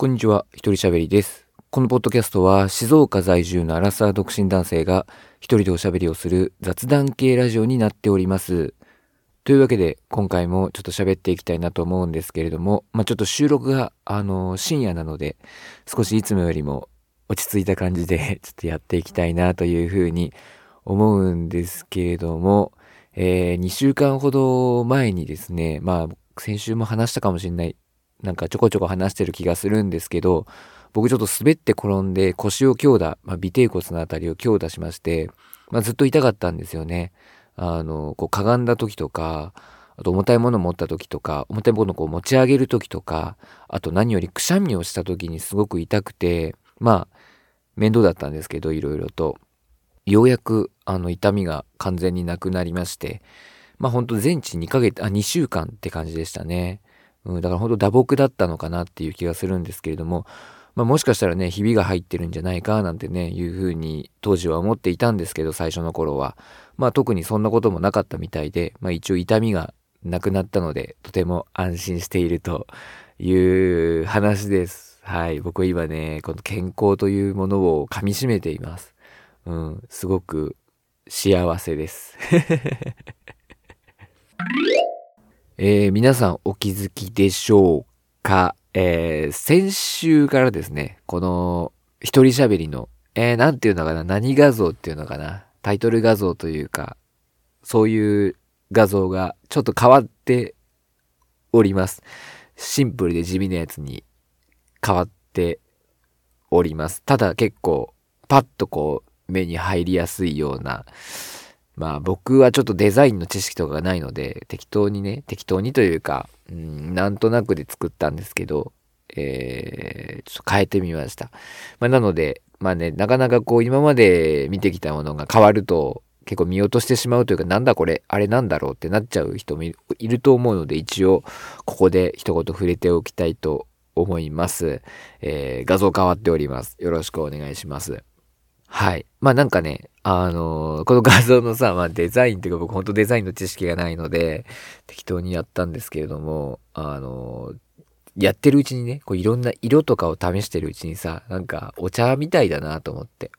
こんにちは、一人喋りです。このポッドキャストは静岡在住のアラサー独身男性が一人でおしゃべりをする雑談系ラジオになっております。というわけで今回もちょっと喋っていきたいなと思うんですけれども、まあちょっと収録があの深夜なので少しいつもよりも落ち着いた感じで ちょっとやっていきたいなというふうに思うんですけれども、えー2週間ほど前にですね、まあ先週も話したかもしれないなんかちょこちょこ話してる気がするんですけど、僕ちょっと滑って転んで腰を強打、まあ、尾てい骨のあたりを強打しまして、まあ、ずっと痛かったんですよね。あの、こうかがんだ時とか、あと重たいもの持った時とか、重たいものをこう持ち上げる時とか、あと何よりくしゃみをした時にすごく痛くて、まあ、面倒だったんですけど、いろいろと。ようやく、あの、痛みが完全になくなりまして、まあ、ほんと全治2ヶ月、あ、2週間って感じでしたね。うん、だから本当打撲だったのかなっていう気がするんですけれども、まあ、もしかしたらね、ひびが入ってるんじゃないかなんてね、いうふうに当時は思っていたんですけど、最初の頃は。まあ特にそんなこともなかったみたいで、まあ一応痛みがなくなったので、とても安心しているという話です。はい。僕は今ね、この健康というものを噛み締めています。うん、すごく幸せです。えー皆さんお気づきでしょうか、えー先週からですね、この一人喋りの、えーなんていうのかな、何画像っていうのかな、タイトル画像というか、そういう画像がちょっと変わっております。シンプルで地味なやつに変わっております。ただ結構パッとこう目に入りやすいような、まあ僕はちょっとデザインの知識とかがないので適当にね適当にというか、うん、なんとなくで作ったんですけど、えー、ちょっと変えてみました。まあ、なのでまあねなかなかこう今まで見てきたものが変わると結構見落としてしまうというかなんだこれあれなんだろうってなっちゃう人もいると思うので一応ここで一言触れておきたいと思います。えー画像変わっております。よろしくお願いします。はい。まあなんかね、あのーこの画像のさ、まあデザインっていうか僕ほんとデザインの知識がないので、適当にやったんですけれども、あのーやってるうちにね、こういろんな色とかを試してるうちにさ、なんかお茶みたいだなと思って。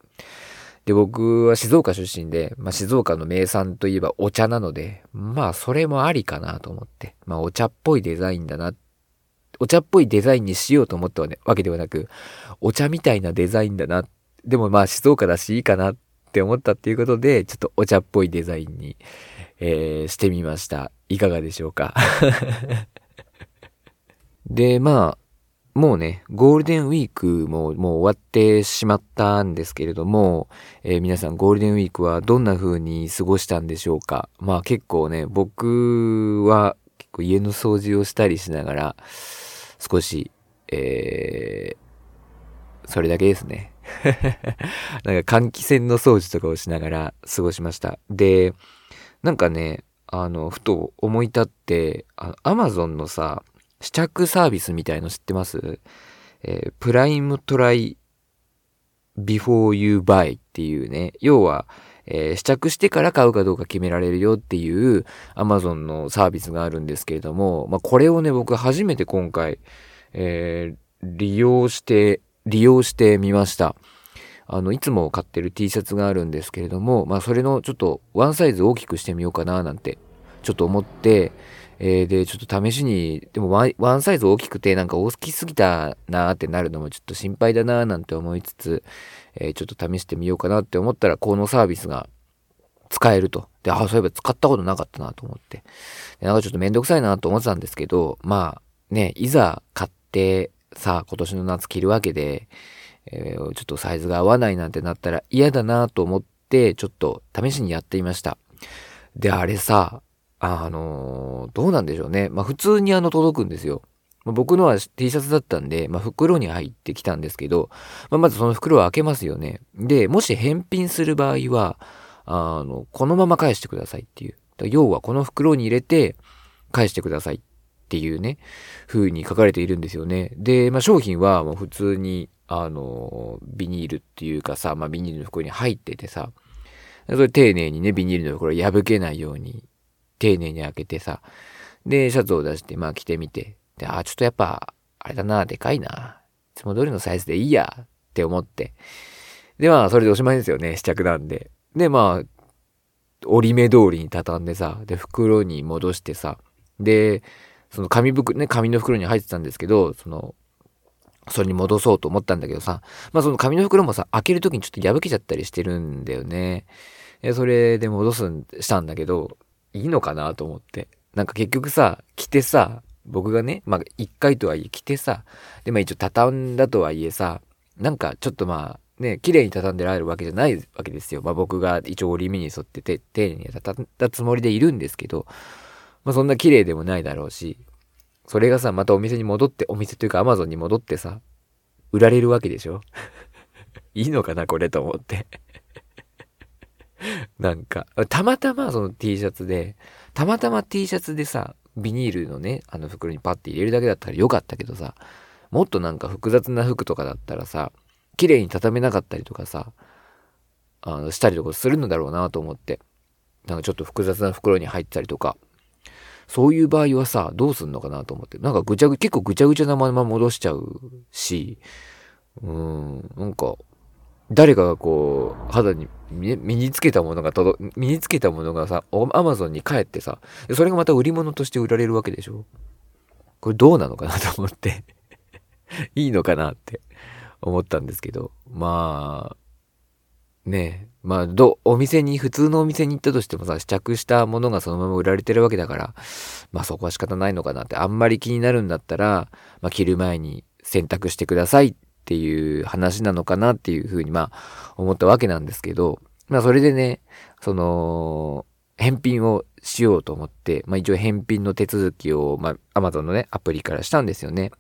で、僕は静岡出身で、まあ静岡の名産といえばお茶なので、まあそれもありかなと思って、まあお茶っぽいデザインだなお茶っぽいデザインにしようと思ったわけではなく、お茶みたいなデザインだな。でもまあ静岡だしいいかなって思ったっていうことで、ちょっとお茶っぽいデザインに、えーしてみました。いかがでしょうか？で、まあ、もうね、ゴールデンウィークももう終わってしまったんですけれども、えー皆さんゴールデンウィークはどんな風に過ごしたんでしょうか？まあ結構ね、僕は結構家の掃除をしたりしながら、少し、えー、それだけですね。なんか換気扇の掃除とかをしながら過ごしました。で、なんかね、あの、ふと思い立って、アマゾンのさ、試着サービスみたいの知ってます？えープライムトライ before you buy っていうね、要は、えー試着してから買うかどうか決められるよっていう Amazon のサービスがあるんですけれども、まあ、これをね、僕初めて今回、えー利用して、利用してみました。あの、いつも買ってる T シャツがあるんですけれども、まあ、それのちょっとワンサイズ大きくしてみようかななんて、ちょっと思って、えーで、ちょっと試しに、でもワンサイズ大きくてなんか大きすぎたなーってなるのもちょっと心配だなーなんて思いつつ、えーちょっと試してみようかなって思ったら、このサービスが使えると。で、あ、そういえば使ったことなかったなと思って。でなんかちょっとめんどくさいなと思ってたんですけど、まあね、いざ買ってさあ今年の夏着るわけで、えーちょっとサイズが合わないなんてなったら嫌だなと思って、ちょっと試しにやってみました。で、あれさ、あのーどうなんでしょうね。まあ普通にあの届くんですよ。まあ僕のは T シャツだったんで、まあ袋に入ってきたんですけど、まあまずその袋を開けますよね。で、もし返品する場合は、あの、このまま返してくださいっていう。要はこの袋に入れて返してくださいっっていうね、風に書かれているんですよね。で、まあ商品はもう普通に、あの、ビニールっていうかさ、まあビニールの袋に入っててさ、それ丁寧にね、ビニールの袋を破けないように、丁寧に開けてさ、で、シャツを出して、まあ着てみて、で、あ、ちょっとやっぱ、あれだな、でかいな。いつも通りのサイズでいいやって思って。で、まあ、それでおしまいですよね。試着なんで。で、まあ、折り目通りに畳んでさ、で、袋に戻してさ、で、その紙袋、ね、紙の袋に入ってたんですけど、その、それに戻そうと思ったんだけどさ、まあその紙の袋もさ、開けるときにちょっと破けちゃったりしてるんだよね。それで戻すん、したんだけど、いいのかなと思って。なんか結局さ、着てさ、僕がね、まあ一回とはいえ着てさ、でまあ一応畳んだとはいえさ、なんかちょっとまあね、綺麗に畳んでられるわけじゃないわけですよ。まあ僕が一応折り目に沿ってて丁寧に畳んだつもりでいるんですけど、まあそんな綺麗でもないだろうし、それがさ、またお店に戻って、お店というかアマゾンに戻ってさ、売られるわけでしょ？いいのかなこれと思って なんか、たまたまその T シャツで、たまたま T シャツでさ、ビニールのね、あの袋にパッて入れるだけだったらよかったけどさ、もっとなんか複雑な服とかだったらさ、綺麗に畳めなかったりとかさ、あの、したりとかするのだろうなと思って。なんかちょっと複雑な袋に入ったりとか、そういう場合はさ、どうすんのかなと思って。なんかぐちゃぐ、結構ぐちゃぐちゃなまま戻しちゃうし、うん、なんか、誰かがこう、肌に身につけたものが届、身につけたものがさ、アマゾンに帰ってさ、それがまた売り物として売られるわけでしょ。これどうなのかなと思って。いいのかなって思ったんですけど、まあ、ねえ、まあ、ど、お店に、普通のお店に行ったとしてもさ、試着したものがそのまま売られてるわけだから、まあそこは仕方ないのかなって、あんまり気になるんだったら、まあ着る前に選択してくださいっていう話なのかなっていうふうに、まあ思ったわけなんですけど、まあそれでね、その、返品をしようと思って、まあ一応返品の手続きを、まあ Amazon のね、アプリからしたんですよね。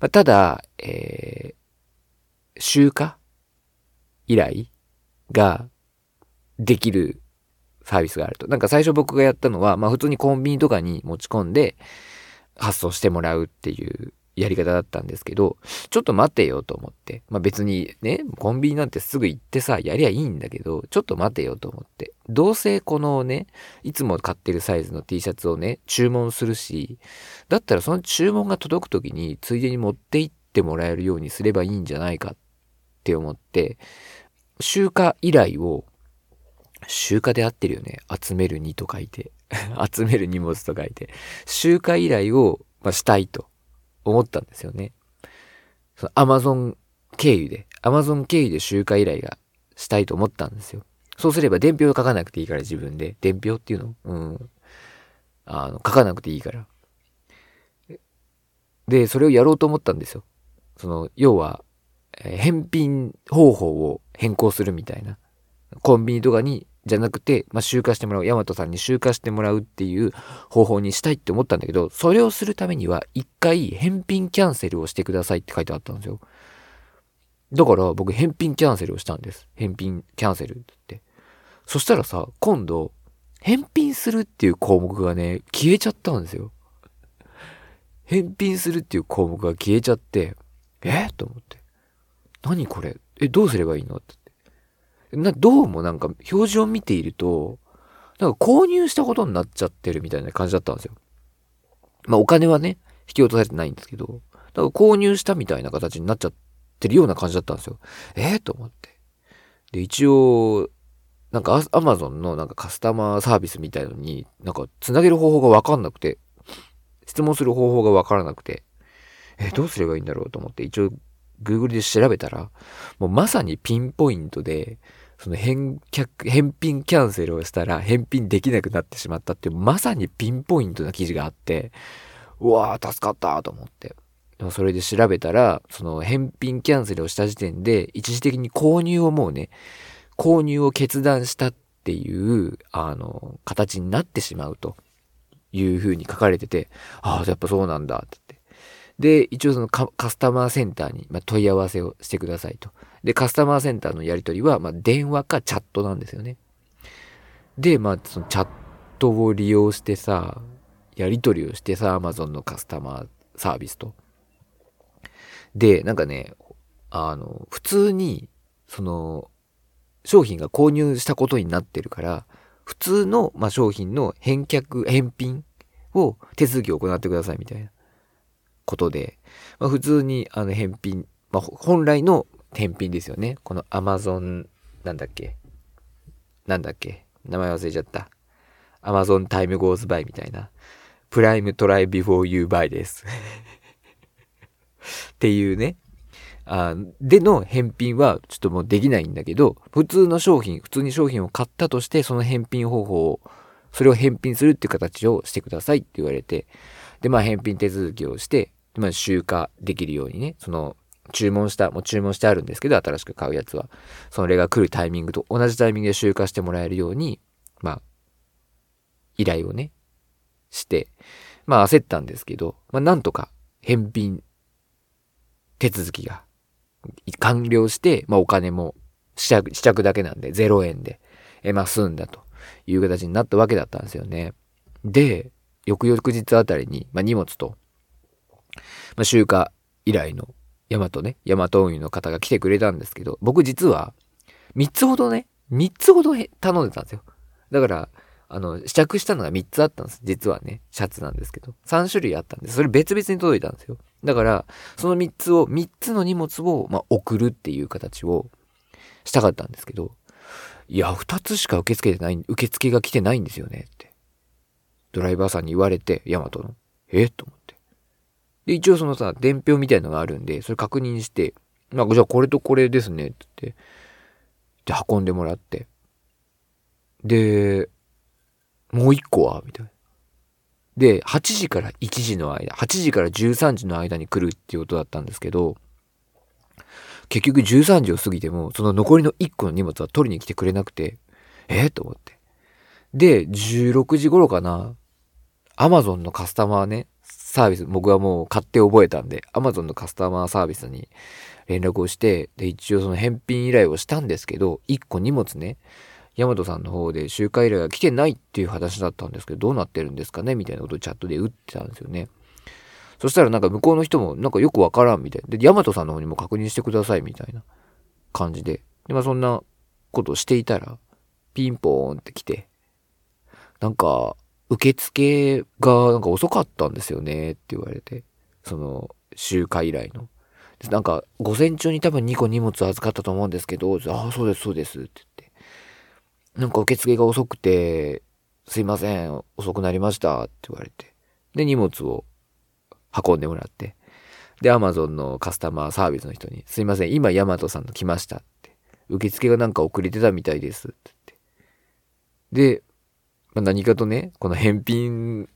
まあ、ただ、えー、集荷依頼ができるサービスがあると。なんか最初僕がやったのは、まあ普通にコンビニとかに持ち込んで発送してもらうっていうやり方だったんですけど、ちょっと待てよと思って。まあ別にね、コンビニなんてすぐ行ってさ、やりゃいいんだけど、ちょっと待てよと思って。どうせこのね、いつも買ってるサイズの T シャツをね、注文するし、だったらその注文が届く時についでに持って行ってもらえるようにすればいいんじゃないかって思って、集荷依頼を集荷で合ってるよね。集める2と書いて。集める荷物と書いて。集荷依頼を、まあ、したいと思ったんですよね。そのアマゾン経由で、アマゾン経由で集荷依頼がしたいと思ったんですよ。そうすれば伝票を書かなくていいから自分で。伝票っていうの？うん。あの、書かなくていいから。で、それをやろうと思ったんですよ。その、要は、返品方法を変更するみたいな。コンビニとかにじゃなくて、まあ、集荷してもらう、ヤマトさんに集荷してもらうっていう方法にしたいって思ったんだけど、それをするためには、一回返品キャンセルをしてくださいって書いてあったんですよ。だから僕返品キャンセルをしたんです。返品キャンセルって。そしたらさ、今度、返品するっていう項目がね、消えちゃったんですよ。返品するっていう項目が消えちゃって、えと思って。何これ？え、どうすればいいの？ってな、どうもなんか表示を見ていると、なんか購入したことになっちゃってるみたいな感じだったんですよ。まあお金はね、引き落とされてないんですけど、だか購入したみたいな形になっちゃってるような感じだったんですよ。ええー、と思って。で、一応、なんかアマゾンのなんかカスタマーサービスみたいのに、なんか繋げる方法がわかんなくて、質問する方法がわからなくて、えどうすればいいんだろう？と思って、一応 Google で調べたら、もうまさにピンポイントで、その返却、返品キャンセルをしたら返品できなくなってしまったっていう、まさにピンポイントな記事があって、うわー、助かったと思って。でもそれで調べたら、その返品キャンセルをした時点で、一時的に購入をもうね、購入を決断したっていう、あの、形になってしまうというふうに書かれてて、ああ、やっぱそうなんだって。で、一応そのカスタマーセンターに問い合わせをしてくださいと。で、カスタマーセンターのやり取りは、まあ、電話かチャットなんですよね。で、まあ、そのチャットを利用してさ、やり取りをしてさ、Amazon のカスタマーサービスと。で、なんかね、あの、普通に、その、商品が購入したことになってるから、普通の、まあ、商品の返却、返品を手続きを行ってくださいみたいなことで、まあ、普通にあの返品まあ、本来の返品ですよね。この Amazon、なんだっけ？なんだっけ？名前忘れちゃった。Amazon Time Goes By みたいな。 Prime Try Before You Buy です。っていうね。あでの返品はちょっともうできないんだけど、普通の商品、普通に商品を買ったとして、その返品方法を、それを返品するっていう形をしてくださいって言われて、で、まあ返品手続きをして、まあ集荷できるようにね、その注文した、もう注文してあるんですけど、新しく買うやつは。それが来るタイミングと同じタイミングで集荷してもらえるように、まあ、依頼をね、して、まあ焦ったんですけど、まあなんとか返品手続きが完了して、まあお金も試着試着だけなんで0円で、えまあ済んだという形になったわけだったんですよね。で、翌々日あたりに、まあ荷物と、まあ集荷依頼のヤマトね、ヤマト運輸の方が来てくれたんですけど、僕実は3つほどね、3つほど頼んでたんですよ。だから、あの、試着したのが3つあったんです。実はね、シャツなんですけど。3種類あったんです。それ別々に届いたんですよ。だから、その3つを、3つの荷物を、まあ、送るっていう形をしたかったんですけど、いや、2つしか受け付けてない、受付が来てないんですよねって。ドライバーさんに言われて、ヤマトの。え？と思って。で、一応そのさ、伝票みたいのがあるんで、それ確認して、なんかじゃあこれとこれですねってって、で、運んでもらって。で、もう一個は？みたいな。で、8時から1時の間、8時から13時の間に来るっていうことだったんですけど、結局13時を過ぎても、その残りの1個の荷物は取りに来てくれなくて、え？ー、と思って。で、16時頃かな、アマゾンのカスタマーね、サービス、僕はもう買って覚えたんで、アマゾンのカスタマーサービスに連絡をして、で、一応その返品依頼をしたんですけど、1個荷物ね、ヤマトさんの方で集会依頼が来てないっていう話だったんですけど、どうなってるんですかねみたいなことをチャットで打ってたんですよね。そしたらなんか向こうの人もなんかよくわからんみたいな。で、ヤマトさんの方にも確認してくださいみたいな感じで。で、まあそんなことをしていたら、ピンポーンって来て、なんか、受付がなんか遅かったんですよねって言われて、その集会依頼の。なんか、午前中に多分2個荷物預かったと思うんですけど、ああ、そうです、そうですって言って。なんか受付が遅くて、すいません、遅くなりましたって言われて。で、荷物を運んでもらって。で、アマゾンのカスタマーサービスの人に、すいません、今ヤマトさんの来ましたって。受付がなんか遅れてたみたいですって言って。で、まあ、何かとね、この返品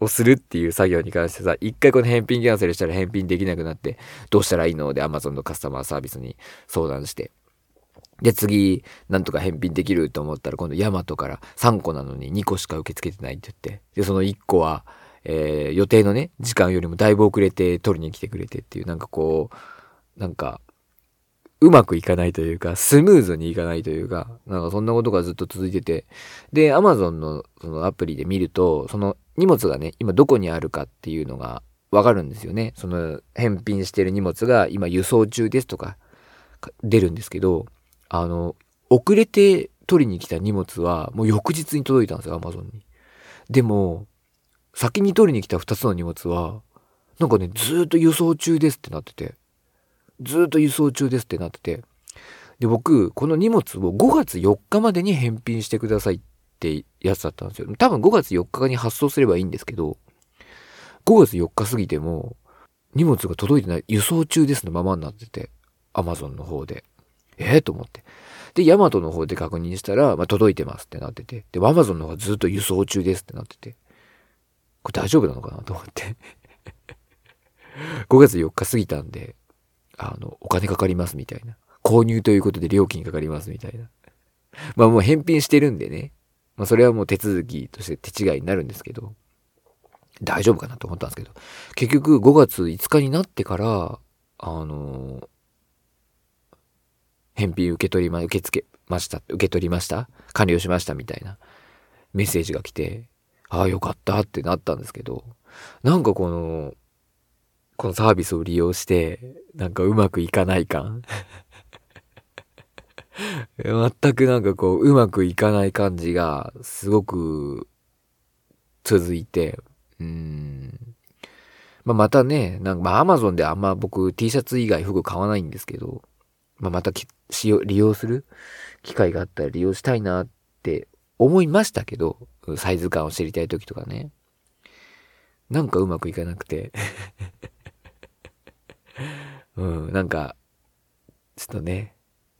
をするっていう作業に関してさ、一回この返品キャンセルしたら返品できなくなって、どうしたらいいの？で Amazon のカスタマーサービスに相談して。で、次、なんとか返品できると思ったら、今度ヤマトから3個なのに2個しか受け付けてないって言って、で、その1個は、えー、予定のね、時間よりもだいぶ遅れて取りに来てくれてっていう、なんかこう、なんか、うまくいかないというか、スムーズにいかないというか、なんかそんなことがずっと続いてて、で、Amazon のそのアプリで見ると、その荷物がね、今どこにあるかっていうのがわかるんですよね。その返品してる荷物が今輸送中ですとか出るんですけど、あの、遅れて取りに来た荷物はもう翌日に届いたんですよ、アマゾンに。でも、先に取りに来た2つの荷物は、なんかね、ずっと輸送中ですってなってて、ずっと輸送中ですってなってて、で、僕、この荷物を5月4日までに返品してくださいってやつだったんですよ。多分5月4日に発送すればいいんですけど、5月4日過ぎても、荷物が届いてない、輸送中ですのままになってて、アマゾンの方で。ええー、と思って。で、ヤマトの方で確認したら、まあ、届いてますってなってて。で、アマゾンの方がずっと輸送中ですってなってて。これ大丈夫なのかなと思って5月4日過ぎたんで、あの、お金かかりますみたいな。購入ということで料金かかりますみたいな。まあもう返品してるんでね。まあそれはもう手続きとして手違いになるんですけど、大丈夫かなと思ったんですけど、結局5月5日になってから、あの返品受け取りま、受け付けました、受け取りました？完了しましたみたいなメッセージが来て、ああよかったってなったんですけど、なんかこの、このサービスを利用して、なんかうまくいかない感全くなんかこう、うまくいかない感じが、すごく続いて、うん。まあ、またね、なんかまあ Amazon であんま僕 T シャツ以外服買わないんですけど、まあ、また使用、利用する機会があったら利用したいなって思いましたけど、サイズ感を知りたい時とかね。なんかうまくいかなくて うん、なんか、ちょっとね、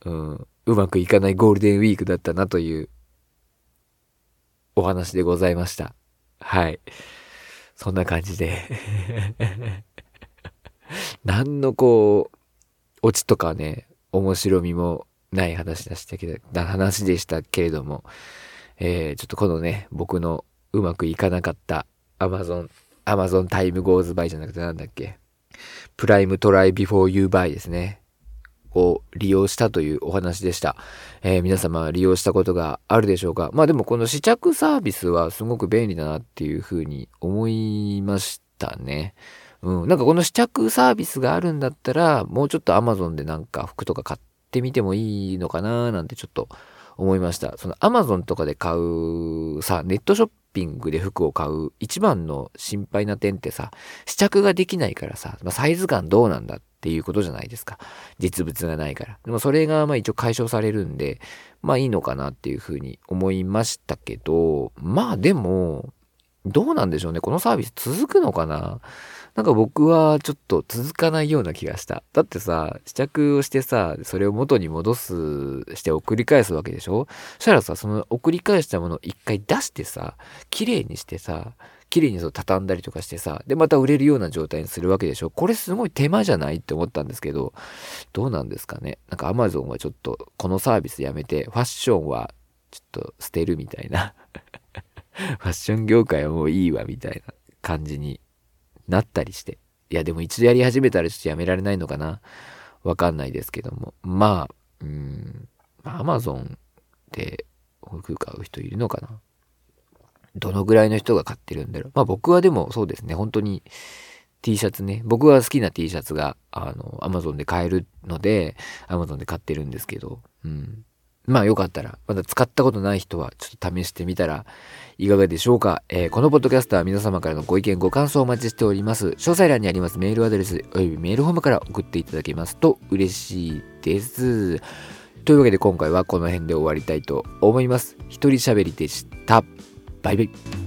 うん、うまくいかないゴールデンウィークだったなというお話でございました。はい。そんな感じで 何のこう、オチとかね、面白みもない話でしたけど、話でしたけれども、えー、ちょっとこのね、僕のうまくいかなかった Amazon、Amazon タイムゴーズバイじゃなくてなんだっけ、 Prime Try Before You Buy ですね。を利用したというお話でした。えー、皆様利用したことがあるでしょうか？まあでもこの試着サービスはすごく便利だなっていうふうに思いましたね。うん。なんかこの試着サービスがあるんだったら、もうちょっと Amazon でなんか服とか買ってみてもいいのかななんてちょっと思いました。その Amazon とかで買うさ、ネットショッピングで服を買う一番の心配な点ってさ、試着ができないからさ、まあ、サイズ感どうなんだっていうことじゃないですか。実物がないから。でもそれがまあ一応解消されるんで、まあいいのかなっていうふうに思いましたけど、まあでも、どうなんでしょうね。このサービス続くのかな？なんか僕はちょっと続かないような気がした。だってさ、試着をしてさ、それを元に戻す、して送り返すわけでしょ？そしたらさ、その送り返したものを一回出してさ、綺麗にしてさ、綺麗にそう畳んだりとかしてさ、で、また売れるような状態にするわけでしょ？これすごい手間じゃないって思ったんですけど、どうなんですかね？なんか Amazon はちょっとこのサービスやめて、ファッションはちょっと捨てるみたいな。ファッション業界はもういいわみたいな感じになったりして。いや、でも一度やり始めたらちょっとやめられないのかなわかんないですけども。まあ、うん、アマゾンで服買う人いるのかなどのぐらいの人が買ってるんだろう。まあ僕はでもそうですね、本当に T シャツね、僕は好きな T シャツが、あの、アマゾンで買えるので、アマゾンで買ってるんですけど、うん。まあよかったら、まだ使ったことない人はちょっと試してみたらいかがでしょうか、えー、このポッドキャストは皆様からのご意見ご感想をお待ちしております。詳細欄にありますメールアドレスおよびメールホームから送っていただけますと嬉しいです。というわけで今回はこの辺で終わりたいと思います。一人喋りでした。バイバイ。